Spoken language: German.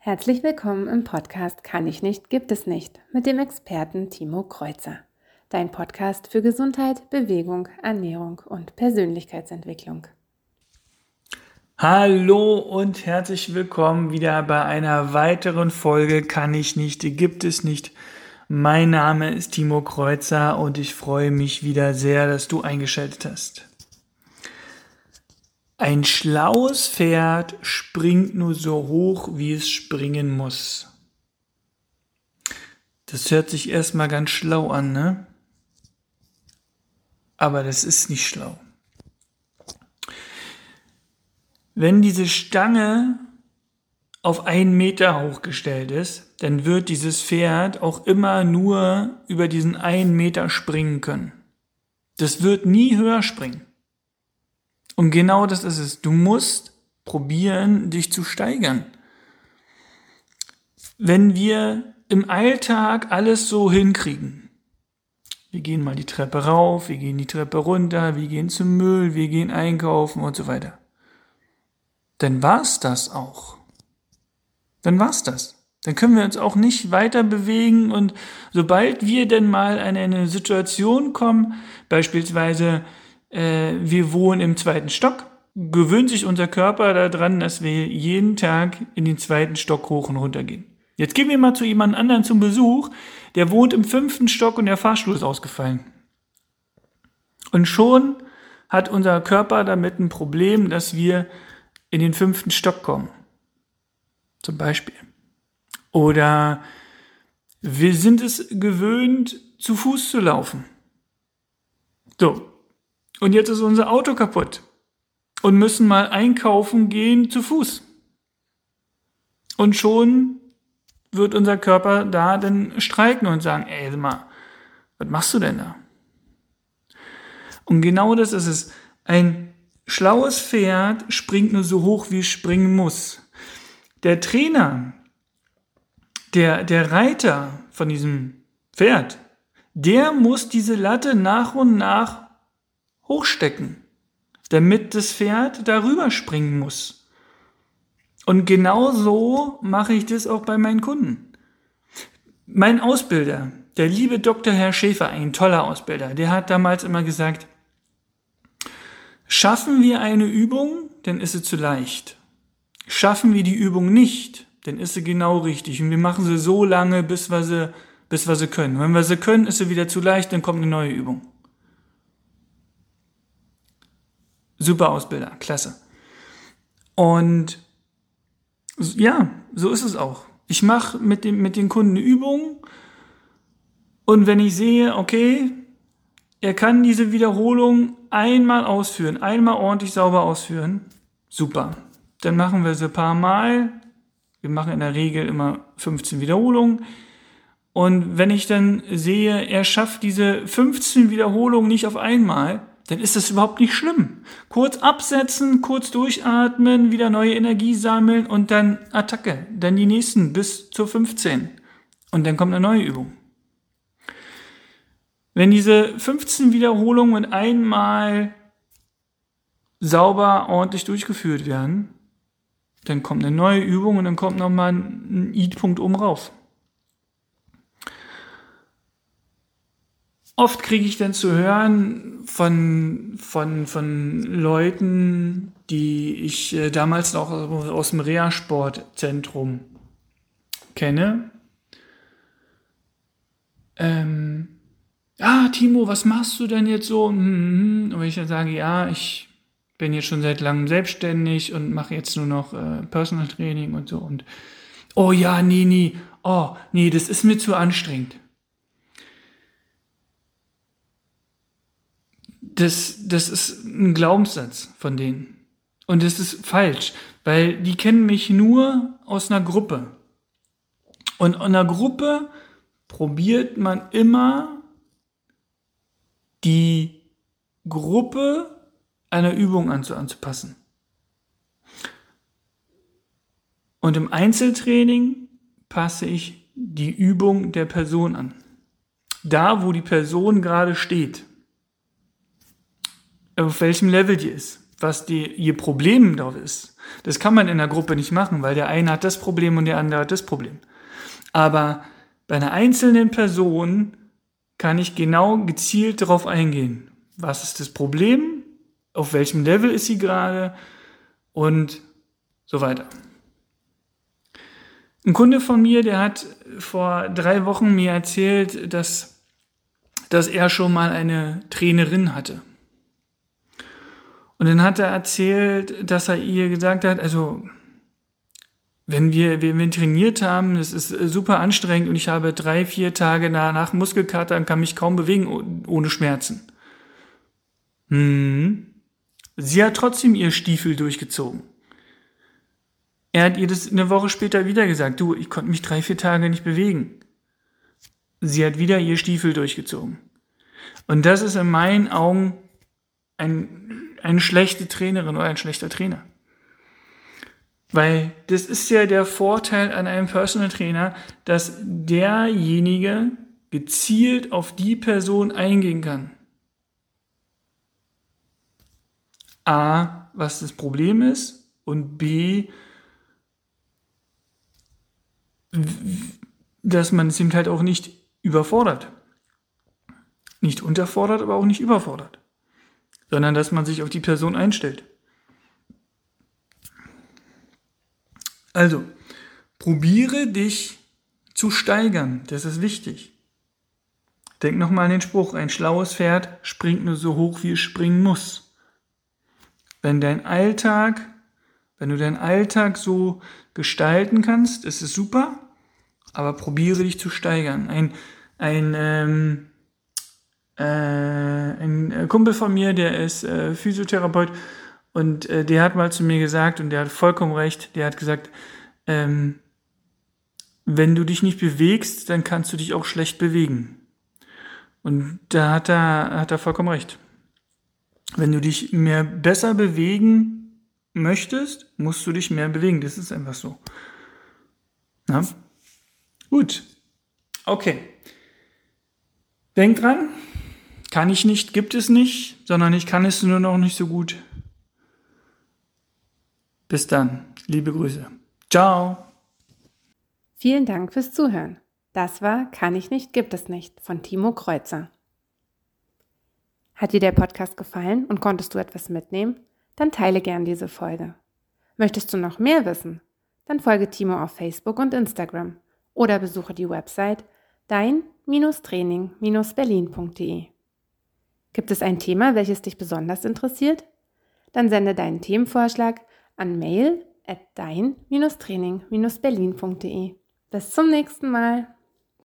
Herzlich willkommen im Podcast Kann ich nicht, gibt es nicht mit dem Experten Timo Kreuzer. Dein Podcast für Gesundheit, Bewegung, Ernährung und Persönlichkeitsentwicklung. Hallo und herzlich willkommen wieder bei einer weiteren Folge Kann ich nicht, gibt es nicht. Mein Name ist Timo Kreuzer und ich freue mich wieder sehr, dass du eingeschaltet hast. Ein schlaues Pferd springt nur so hoch, wie es springen muss. Das hört sich erstmal ganz schlau an, ne? Aber das ist nicht schlau. Wenn diese Stange auf einen Meter hochgestellt ist, dann wird dieses Pferd auch immer nur über diesen einen Meter springen können. Das wird nie höher springen. Und genau das ist es. Du musst probieren, dich zu steigern. Wenn wir im Alltag alles so hinkriegen, wir gehen mal die Treppe rauf, wir gehen die Treppe runter, wir gehen zum Müll, wir gehen einkaufen und so weiter. Dann war's das auch. Dann war's das. Dann können wir uns auch nicht weiter bewegen und sobald wir denn mal in eine Situation kommen, beispielsweise äh, wir wohnen im zweiten Stock, gewöhnt sich unser Körper daran, dass wir jeden Tag in den zweiten Stock hoch und runter gehen. Jetzt gehen wir mal zu jemand anderen zum Besuch, der wohnt im fünften Stock und der Fahrstuhl ist ausgefallen. Und schon hat unser Körper damit ein Problem, dass wir in den fünften Stock kommen. Zum Beispiel. Oder wir sind es gewöhnt, zu Fuß zu laufen. So, und jetzt ist unser Auto kaputt und müssen mal einkaufen gehen zu Fuß. Und schon wird unser Körper da dann streiken und sagen, ey, mal, was machst du denn da? Und genau das ist es. Ein schlaues Pferd springt nur so hoch, wie es springen muss. Der Trainer, der, der Reiter von diesem Pferd, der muss diese Latte nach und nach hochstecken, damit das Pferd darüber springen muss. Und genau so mache ich das auch bei meinen Kunden. Mein Ausbilder, der liebe Dr. Herr Schäfer, ein toller Ausbilder, der hat damals immer gesagt, schaffen wir eine Übung, dann ist sie zu leicht. Schaffen wir die Übung nicht, dann ist sie genau richtig. Und wir machen sie so lange, bis wir sie, bis wir sie können. Wenn wir sie können, ist sie wieder zu leicht, dann kommt eine neue Übung. Super Ausbilder, klasse. Und ja, so ist es auch. Ich mache mit, dem, mit den Kunden eine Übung und wenn ich sehe, okay, er kann diese Wiederholung einmal ausführen, einmal ordentlich sauber ausführen, super. Dann machen wir sie ein paar Mal. Wir machen in der Regel immer 15 Wiederholungen. Und wenn ich dann sehe, er schafft diese 15 Wiederholungen nicht auf einmal, dann ist das überhaupt nicht schlimm. Kurz absetzen, kurz durchatmen, wieder neue Energie sammeln und dann Attacke. Dann die nächsten bis zur 15. Und dann kommt eine neue Übung. Wenn diese 15 Wiederholungen mit einmal sauber, ordentlich durchgeführt werden, dann kommt eine neue Übung und dann kommt nochmal ein I-Punkt oben rauf. Oft kriege ich dann zu hören von, von, von Leuten, die ich äh, damals noch aus dem Reha-Sportzentrum kenne. Ähm, ah, Timo, was machst du denn jetzt so? Und wenn ich dann sage, ja, ich bin jetzt schon seit langem selbstständig und mache jetzt nur noch äh, Personal Training und so. Und oh ja, nee, nee, oh, nee, das ist mir zu anstrengend. Das, das ist ein Glaubenssatz von denen. Und das ist falsch, weil die kennen mich nur aus einer Gruppe. Und in einer Gruppe probiert man immer die Gruppe einer Übung anzupassen. Und im Einzeltraining passe ich die Übung der Person an. Da, wo die Person gerade steht auf welchem Level die ist. was die, ihr Problem drauf ist. Das kann man in der Gruppe nicht machen, weil der eine hat das Problem und der andere hat das Problem. Aber bei einer einzelnen Person kann ich genau gezielt darauf eingehen. Was ist das Problem? Auf welchem Level ist sie gerade? Und so weiter. Ein Kunde von mir, der hat vor drei Wochen mir erzählt, dass, dass er schon mal eine Trainerin hatte. Und dann hat er erzählt, dass er ihr gesagt hat, also wenn wir, wenn wir trainiert haben, das ist super anstrengend und ich habe drei, vier Tage danach Muskelkater und kann mich kaum bewegen ohne Schmerzen. Hm. Sie hat trotzdem ihr Stiefel durchgezogen. Er hat ihr das eine Woche später wieder gesagt, du, ich konnte mich drei, vier Tage nicht bewegen. Sie hat wieder ihr Stiefel durchgezogen. Und das ist in meinen Augen ein, eine schlechte Trainerin oder ein schlechter Trainer. Weil das ist ja der Vorteil an einem Personal Trainer, dass derjenige gezielt auf die Person eingehen kann. A, was das Problem ist und B, dass man es eben halt auch nicht überfordert. Nicht unterfordert, aber auch nicht überfordert. Sondern dass man sich auf die Person einstellt. Also, probiere dich zu steigern. Das ist wichtig. Denk nochmal an den Spruch, ein schlaues Pferd springt nur so hoch, wie es springen muss. Wenn dein Alltag, wenn du deinen Alltag so gestalten kannst, ist es super, aber probiere dich zu steigern. Ein, ein, ähm, äh, ein Kumpel von mir, der ist äh, Physiotherapeut und äh, der hat mal zu mir gesagt, und der hat vollkommen recht, der hat gesagt, ähm, wenn du dich nicht bewegst, dann kannst du dich auch schlecht bewegen. Und da hat er, hat er vollkommen recht. Wenn du dich mehr besser bewegen möchtest, musst du dich mehr bewegen. Das ist einfach so. Na? Gut. Okay. Denk dran, kann ich nicht, gibt es nicht, sondern ich kann es nur noch nicht so gut. Bis dann. Liebe Grüße. Ciao. Vielen Dank fürs Zuhören. Das war Kann ich nicht, gibt es nicht von Timo Kreuzer. Hat dir der Podcast gefallen und konntest du etwas mitnehmen? Dann teile gern diese Folge. Möchtest du noch mehr wissen? Dann folge Timo auf Facebook und Instagram oder besuche die Website dein-training-berlin.de. Gibt es ein Thema, welches dich besonders interessiert? Dann sende deinen Themenvorschlag an mail at dein-training-berlin.de. Bis zum nächsten Mal.